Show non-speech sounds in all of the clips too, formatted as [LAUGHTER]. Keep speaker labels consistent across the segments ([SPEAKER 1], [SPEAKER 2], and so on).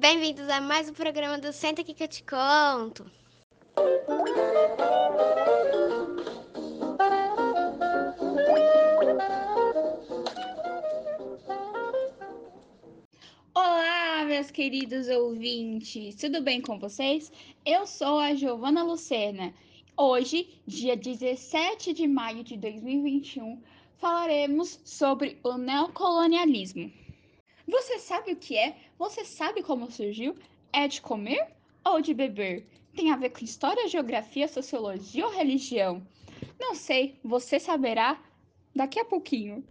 [SPEAKER 1] Bem-vindos a mais um programa do Senta aqui que eu te conto.
[SPEAKER 2] Olá, meus queridos ouvintes, tudo bem com vocês? Eu sou a Giovana Lucena. Hoje, dia 17 de maio de 2021, falaremos sobre o neocolonialismo. Você sabe o que é? Você sabe como surgiu? É de comer ou de beber? Tem a ver com história, geografia, sociologia ou religião? Não sei, você saberá daqui a pouquinho.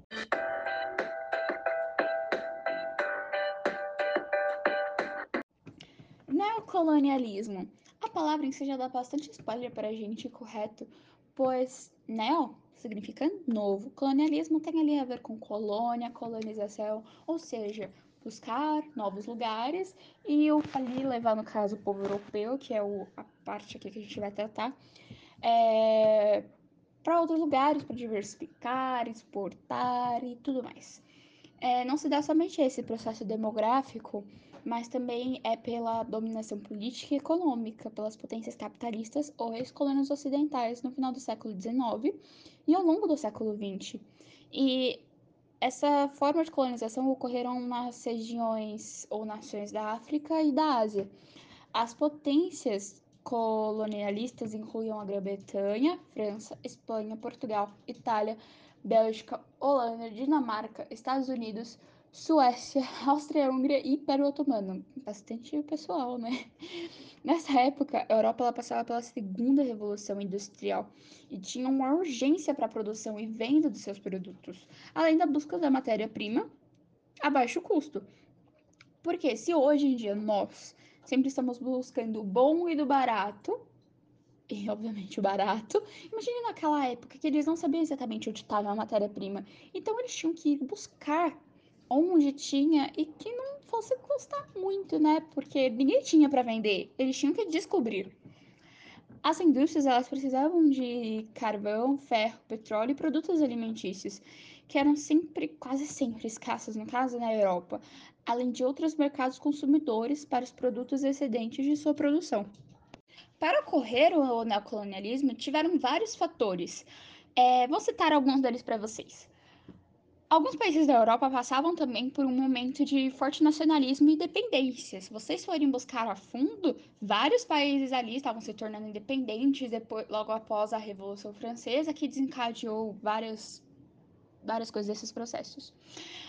[SPEAKER 2] Neocolonialismo. A palavra em si já dá bastante spoiler para a gente, correto? Pois neo significa novo. Colonialismo tem ali a ver com colônia, colonização, ou seja, buscar novos lugares e o ali levar, no caso, o povo europeu, que é o, a parte aqui que a gente vai tratar, é, para outros lugares, para diversificar, exportar e tudo mais. É, não se dá somente esse processo demográfico, mas também é pela dominação política e econômica pelas potências capitalistas ou ex-colônias ocidentais no final do século XIX e ao longo do século XX. E essa forma de colonização ocorreram nas regiões ou nações da África e da Ásia. As potências colonialistas incluíam a Grã-Bretanha, França, Espanha, Portugal, Itália, Bélgica, Holanda, Dinamarca, Estados Unidos, Suécia, [LAUGHS] Áustria-Hungria e Império Otomano. Bastante pessoal, né? [LAUGHS] Nessa época, a Europa ela passava pela segunda revolução industrial e tinha uma urgência para a produção e venda dos seus produtos, além da busca da matéria-prima a baixo custo. Porque se hoje em dia nós sempre estamos buscando o bom e do barato, e obviamente o barato, imagine naquela época que eles não sabiam exatamente onde estava a matéria-prima, então eles tinham que buscar onde tinha e que não fosse custar muito, né? Porque ninguém tinha para vender, eles tinham que descobrir. As indústrias elas precisavam de carvão, ferro, petróleo e produtos alimentícios, que eram sempre, quase sempre escassos, no caso na Europa, além de outros mercados consumidores para os produtos excedentes de sua produção. Para ocorrer o neocolonialismo, tiveram vários fatores. É, vou citar alguns deles para vocês. Alguns países da Europa passavam também por um momento de forte nacionalismo e independência. Se vocês forem buscar a fundo, vários países ali estavam se tornando independentes depois, logo após a Revolução Francesa, que desencadeou várias, várias coisas desses processos.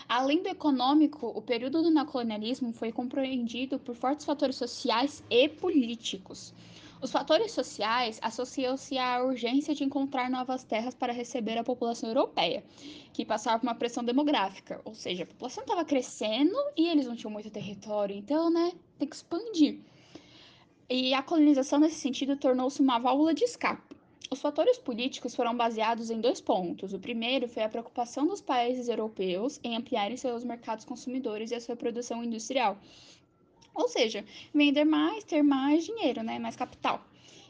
[SPEAKER 2] Além do econômico, o período do neocolonialismo foi compreendido por fortes fatores sociais e políticos. Os fatores sociais associam-se à urgência de encontrar novas terras para receber a população europeia, que passava por uma pressão demográfica, ou seja, a população estava crescendo e eles não tinham muito território, então, né, tem que expandir. E a colonização, nesse sentido, tornou-se uma válvula de escape. Os fatores políticos foram baseados em dois pontos. O primeiro foi a preocupação dos países europeus em ampliarem seus mercados consumidores e a sua produção industrial, ou seja, vender mais, ter mais dinheiro, né? mais capital.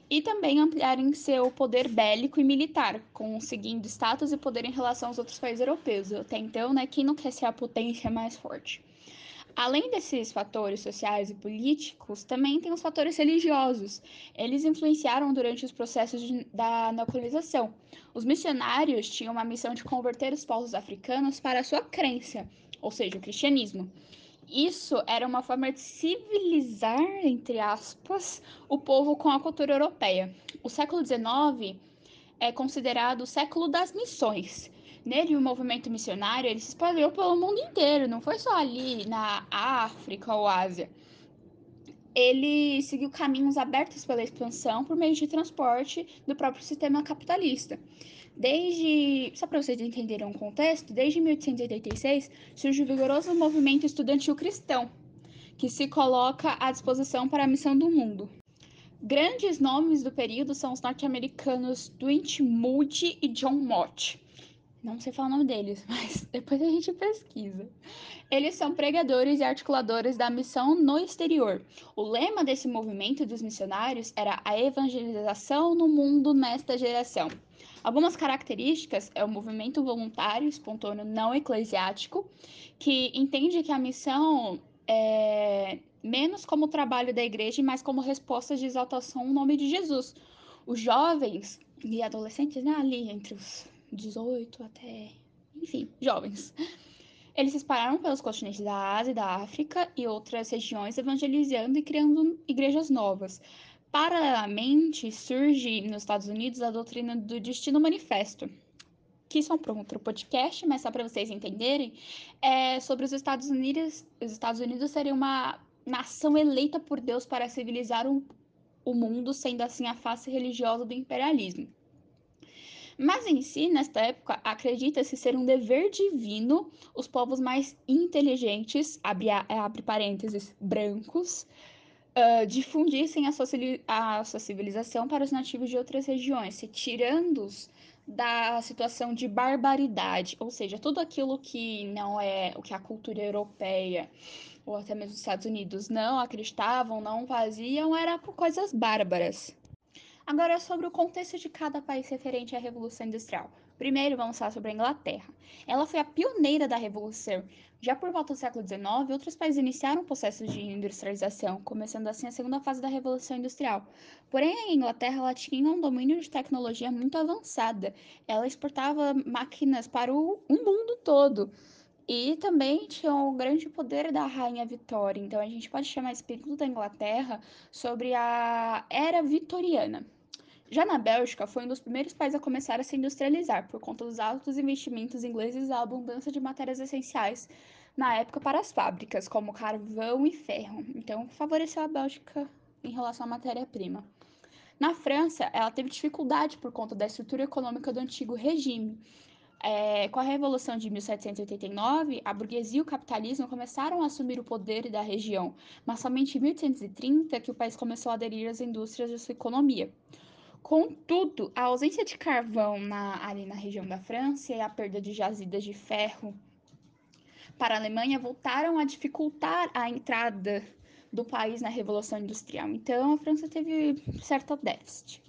[SPEAKER 2] E também ampliarem seu poder bélico e militar, conseguindo status e poder em relação aos outros países europeus. Até então, né, quem não quer ser a potência mais forte? Além desses fatores sociais e políticos, também tem os fatores religiosos. Eles influenciaram durante os processos de, da neocolonização. Os missionários tinham uma missão de converter os povos africanos para a sua crença, ou seja, o cristianismo. Isso era uma forma de civilizar, entre aspas, o povo com a cultura europeia. O século XIX é considerado o século das missões. Nele, o movimento missionário ele se espalhou pelo mundo inteiro, não foi só ali na África ou Ásia. Ele seguiu caminhos abertos pela expansão por meio de transporte do próprio sistema capitalista. Desde, só para vocês entenderem o contexto, desde 1886 surge o vigoroso movimento estudantil cristão, que se coloca à disposição para a missão do mundo. Grandes nomes do período são os norte-americanos Dwight Moody e John Mott. Não sei falar o nome deles, [LAUGHS] mas depois a gente pesquisa. Eles são pregadores e articuladores da missão no exterior. O lema desse movimento dos missionários era a evangelização no mundo nesta geração. Algumas características é o movimento voluntário, espontâneo, não eclesiástico, que entende que a missão é, menos como trabalho da igreja e mais como resposta de exaltação ao nome de Jesus. Os jovens e adolescentes, né, ali entre os 18 até, enfim, jovens, eles se espalharam pelos continentes da Ásia e da África e outras regiões, evangelizando e criando igrejas novas. Paralelamente, surge nos Estados Unidos a doutrina do Destino Manifesto, que são para outro podcast, mas só para vocês entenderem, é sobre os Estados Unidos. Os Estados Unidos seriam uma nação eleita por Deus para civilizar o, o mundo, sendo assim a face religiosa do imperialismo. Mas em si, nesta época, acredita-se ser um dever divino os povos mais inteligentes, abre, abre parênteses, brancos, uh, difundissem a sua, a sua civilização para os nativos de outras regiões, se tirando-os da situação de barbaridade, ou seja, tudo aquilo que não é o que a cultura europeia ou até mesmo os Estados Unidos não acreditavam, não faziam, era por coisas bárbaras. Agora, sobre o contexto de cada país referente à Revolução Industrial. Primeiro, vamos falar sobre a Inglaterra. Ela foi a pioneira da Revolução. Já por volta do século XIX, outros países iniciaram o processo de industrialização, começando assim a segunda fase da Revolução Industrial. Porém, a Inglaterra ela tinha um domínio de tecnologia muito avançada. Ela exportava máquinas para o, o mundo todo. E também tinha o grande poder da Rainha Vitória. Então, a gente pode chamar esse período da Inglaterra sobre a Era Vitoriana. Já na Bélgica, foi um dos primeiros países a começar a se industrializar, por conta dos altos investimentos ingleses e a abundância de matérias essenciais na época para as fábricas, como carvão e ferro. Então, favoreceu a Bélgica em relação à matéria-prima. Na França, ela teve dificuldade por conta da estrutura econômica do antigo regime. É, com a Revolução de 1789, a burguesia e o capitalismo começaram a assumir o poder da região, mas somente em 1830 que o país começou a aderir às indústrias de sua economia. Contudo, a ausência de carvão na, ali na região da França e a perda de jazidas de ferro para a Alemanha voltaram a dificultar a entrada do país na Revolução Industrial. Então, a França teve certo déficit.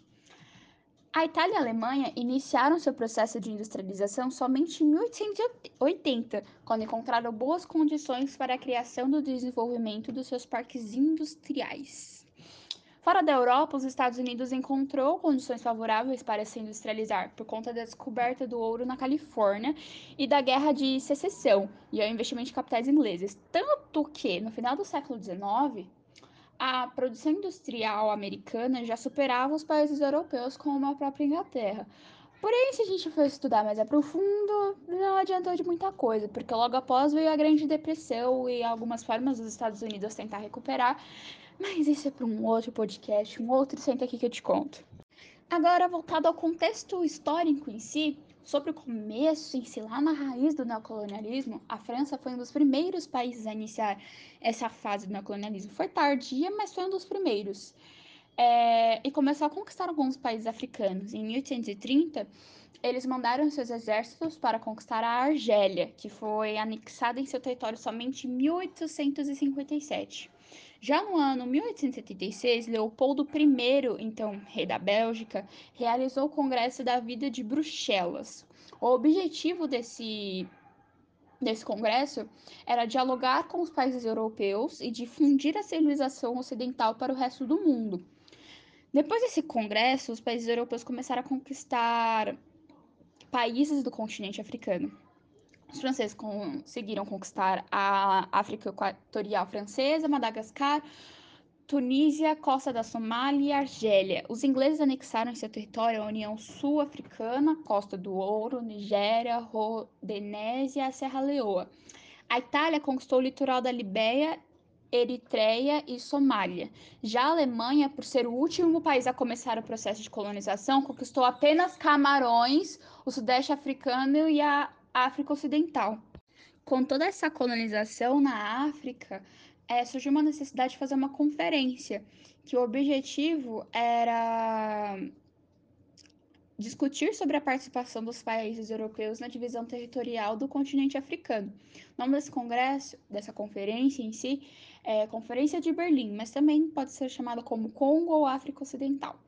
[SPEAKER 2] A Itália e a Alemanha iniciaram seu processo de industrialização somente em 1880, quando encontraram boas condições para a criação do desenvolvimento dos seus parques industriais. Fora da Europa, os Estados Unidos encontrou condições favoráveis para se industrializar por conta da descoberta do ouro na Califórnia e da guerra de secessão e ao investimento de capitais ingleses. Tanto que, no final do século XIX, a produção industrial americana já superava os países europeus, como a própria Inglaterra. Porém, se a gente for estudar mais a profundo, não adiantou de muita coisa, porque logo após veio a Grande Depressão e algumas formas dos Estados Unidos tentar recuperar mas isso é para um outro podcast, um outro Senta aqui que eu te conto. Agora, voltado ao contexto histórico em si, sobre o começo em si, lá na raiz do neocolonialismo, a França foi um dos primeiros países a iniciar essa fase do neocolonialismo. Foi tardia, mas foi um dos primeiros. É, e começou a conquistar alguns países africanos. Em 1830, eles mandaram seus exércitos para conquistar a Argélia, que foi anexada em seu território somente em 1857. Já no ano 1876, Leopoldo I, então rei da Bélgica, realizou o Congresso da Vida de Bruxelas. O objetivo desse desse congresso era dialogar com os países europeus e difundir a civilização ocidental para o resto do mundo. Depois desse congresso, os países europeus começaram a conquistar países do continente africano. Os franceses conseguiram conquistar a África Equatorial Francesa, Madagascar, Tunísia, Costa da Somália e Argélia. Os ingleses anexaram seu território a União Sul-Africana, Costa do Ouro, Nigéria, Rodésia e Serra Leoa. A Itália conquistou o litoral da Libéria, Eritreia e Somália. Já a Alemanha, por ser o último país a começar o processo de colonização, conquistou apenas Camarões, o Sudeste Africano e a África Ocidental. Com toda essa colonização na África, é, surgiu uma necessidade de fazer uma conferência, que o objetivo era discutir sobre a participação dos países europeus na divisão territorial do continente africano. O nome desse congresso, dessa conferência em si, é Conferência de Berlim, mas também pode ser chamada como Congo ou África Ocidental.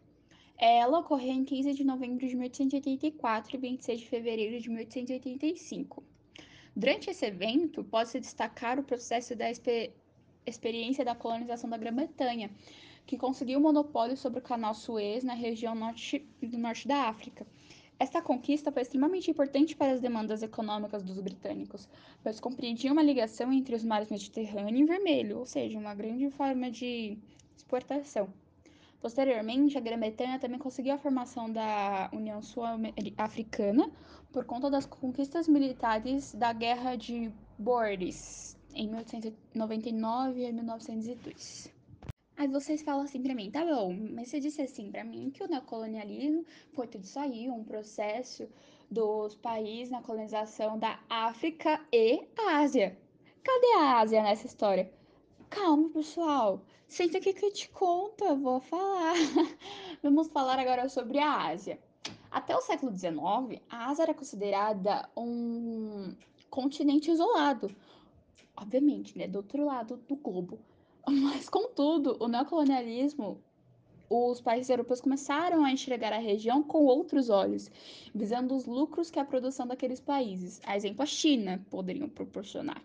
[SPEAKER 2] Ela ocorreu em 15 de novembro de 1884 e 26 de fevereiro de 1885. Durante esse evento, pode-se destacar o processo da experiência da colonização da Grã-Bretanha, que conseguiu o monopólio sobre o canal Suez na região norte, do norte da África. Esta conquista foi extremamente importante para as demandas econômicas dos britânicos, pois compreendia uma ligação entre os mares Mediterrâneo e Vermelho, ou seja, uma grande forma de exportação. Posteriormente, a Grã-Bretanha também conseguiu a formação da União Sul-Africana por conta das conquistas militares da Guerra de Boers, em 1899 a 1902. Aí vocês falam assim para mim, tá bom, mas você disse assim para mim que o neocolonialismo foi tudo isso aí, um processo dos países na colonização da África e Ásia. Cadê a Ásia nessa história? Calma, pessoal. Senta aqui que eu te conto, eu vou falar. [LAUGHS] Vamos falar agora sobre a Ásia. Até o século XIX, a Ásia era considerada um continente isolado. Obviamente, né? Do outro lado do globo. [LAUGHS] Mas, contudo, o neocolonialismo, os países europeus começaram a enxergar a região com outros olhos, visando os lucros que a produção daqueles países, a exemplo a China, poderiam proporcionar.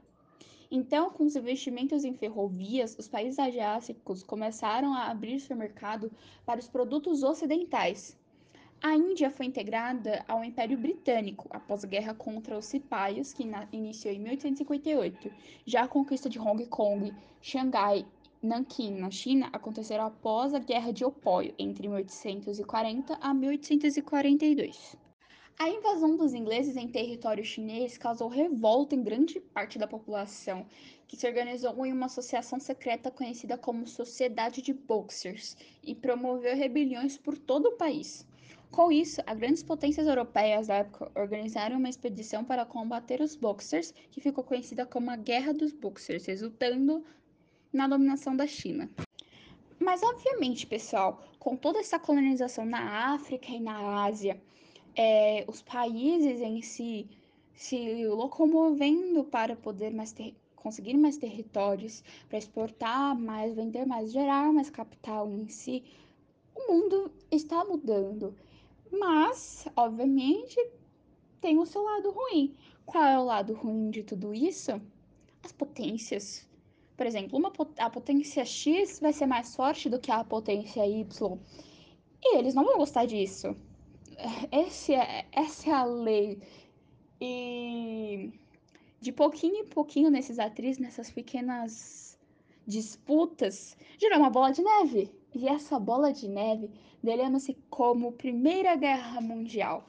[SPEAKER 2] Então, com os investimentos em ferrovias, os países asiáticos começaram a abrir seu mercado para os produtos ocidentais. A Índia foi integrada ao Império Britânico após a guerra contra os cipaios, que iniciou em 1858. Já a conquista de Hong Kong, Xangai Nanquim, na China, aconteceram após a Guerra de Opóio, entre 1840 a 1842. A invasão dos ingleses em território chinês causou revolta em grande parte da população, que se organizou em uma associação secreta conhecida como Sociedade de Boxers e promoveu rebeliões por todo o país. Com isso, as grandes potências europeias da época organizaram uma expedição para combater os Boxers, que ficou conhecida como a Guerra dos Boxers, resultando na dominação da China. Mas, obviamente, pessoal, com toda essa colonização na África e na Ásia, é, os países em si se locomovendo para poder mais ter, conseguir mais territórios, para exportar mais, vender mais, gerar mais capital em si, o mundo está mudando. Mas, obviamente, tem o seu lado ruim. Qual é o lado ruim de tudo isso? As potências. Por exemplo, uma, a potência X vai ser mais forte do que a potência Y. E eles não vão gostar disso. Esse é, essa é a lei. E de pouquinho em pouquinho nesses atrizes, nessas pequenas disputas, gerou uma bola de neve. E essa bola de neve delema-se como Primeira Guerra Mundial.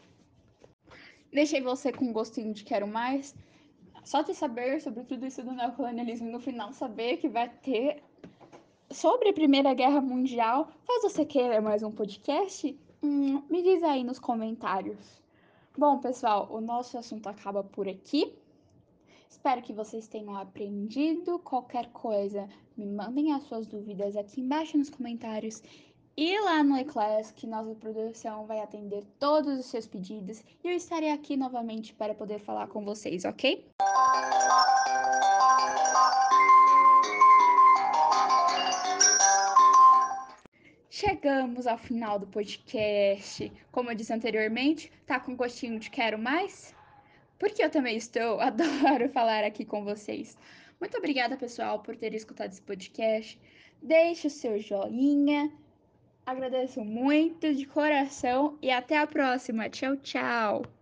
[SPEAKER 2] Deixei você com gostinho de quero mais. Só de saber sobre tudo isso do neocolonialismo e no final saber que vai ter sobre a Primeira Guerra Mundial, faz você querer mais um podcast? Hum, me diz aí nos comentários. Bom, pessoal, o nosso assunto acaba por aqui. Espero que vocês tenham aprendido. Qualquer coisa, me mandem as suas dúvidas aqui embaixo nos comentários. E lá no Eclass, que nossa produção vai atender todos os seus pedidos. E eu estarei aqui novamente para poder falar com vocês, ok? Chegamos ao final do podcast. Como eu disse anteriormente, tá com gostinho de quero mais? Porque eu também estou, [LAUGHS] adoro falar aqui com vocês. Muito obrigada, pessoal, por ter escutado esse podcast. Deixe o seu joinha. Agradeço muito de coração e até a próxima. Tchau, tchau.